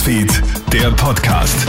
Newsfeed, der Podcast.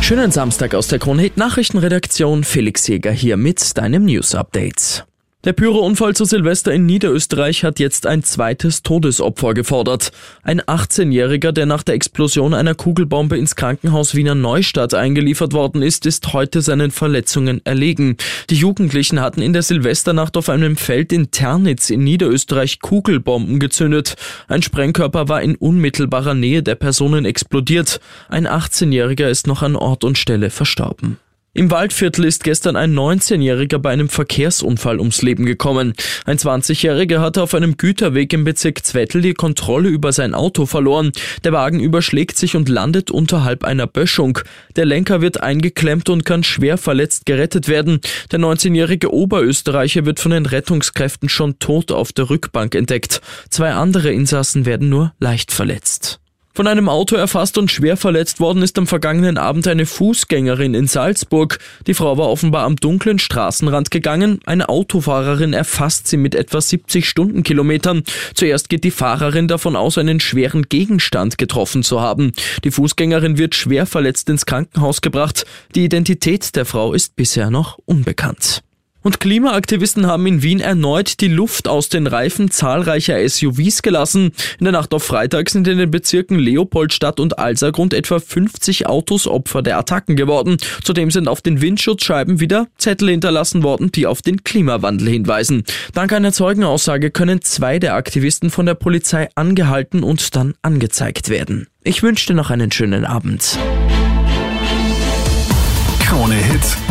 Schönen Samstag aus der Kronhit Nachrichtenredaktion. Felix Jäger hier mit deinem News Update. Der Pyrounfall zu Silvester in Niederösterreich hat jetzt ein zweites Todesopfer gefordert. Ein 18-Jähriger, der nach der Explosion einer Kugelbombe ins Krankenhaus Wiener Neustadt eingeliefert worden ist, ist heute seinen Verletzungen erlegen. Die Jugendlichen hatten in der Silvesternacht auf einem Feld in Ternitz in Niederösterreich Kugelbomben gezündet. Ein Sprengkörper war in unmittelbarer Nähe der Personen explodiert. Ein 18-Jähriger ist noch an Ort und Stelle verstorben. Im Waldviertel ist gestern ein 19-Jähriger bei einem Verkehrsunfall ums Leben gekommen. Ein 20-Jähriger hatte auf einem Güterweg im Bezirk Zwettl die Kontrolle über sein Auto verloren. Der Wagen überschlägt sich und landet unterhalb einer Böschung. Der Lenker wird eingeklemmt und kann schwer verletzt gerettet werden. Der 19-jährige Oberösterreicher wird von den Rettungskräften schon tot auf der Rückbank entdeckt. Zwei andere Insassen werden nur leicht verletzt. Von einem Auto erfasst und schwer verletzt worden ist am vergangenen Abend eine Fußgängerin in Salzburg. Die Frau war offenbar am dunklen Straßenrand gegangen. Eine Autofahrerin erfasst sie mit etwa 70 Stundenkilometern. Zuerst geht die Fahrerin davon aus, einen schweren Gegenstand getroffen zu haben. Die Fußgängerin wird schwer verletzt ins Krankenhaus gebracht. Die Identität der Frau ist bisher noch unbekannt. Und Klimaaktivisten haben in Wien erneut die Luft aus den Reifen zahlreicher SUVs gelassen. In der Nacht auf Freitag sind in den Bezirken Leopoldstadt und Alsergrund etwa 50 Autos Opfer der Attacken geworden. Zudem sind auf den Windschutzscheiben wieder Zettel hinterlassen worden, die auf den Klimawandel hinweisen. Dank einer Zeugenaussage können zwei der Aktivisten von der Polizei angehalten und dann angezeigt werden. Ich wünsche dir noch einen schönen Abend.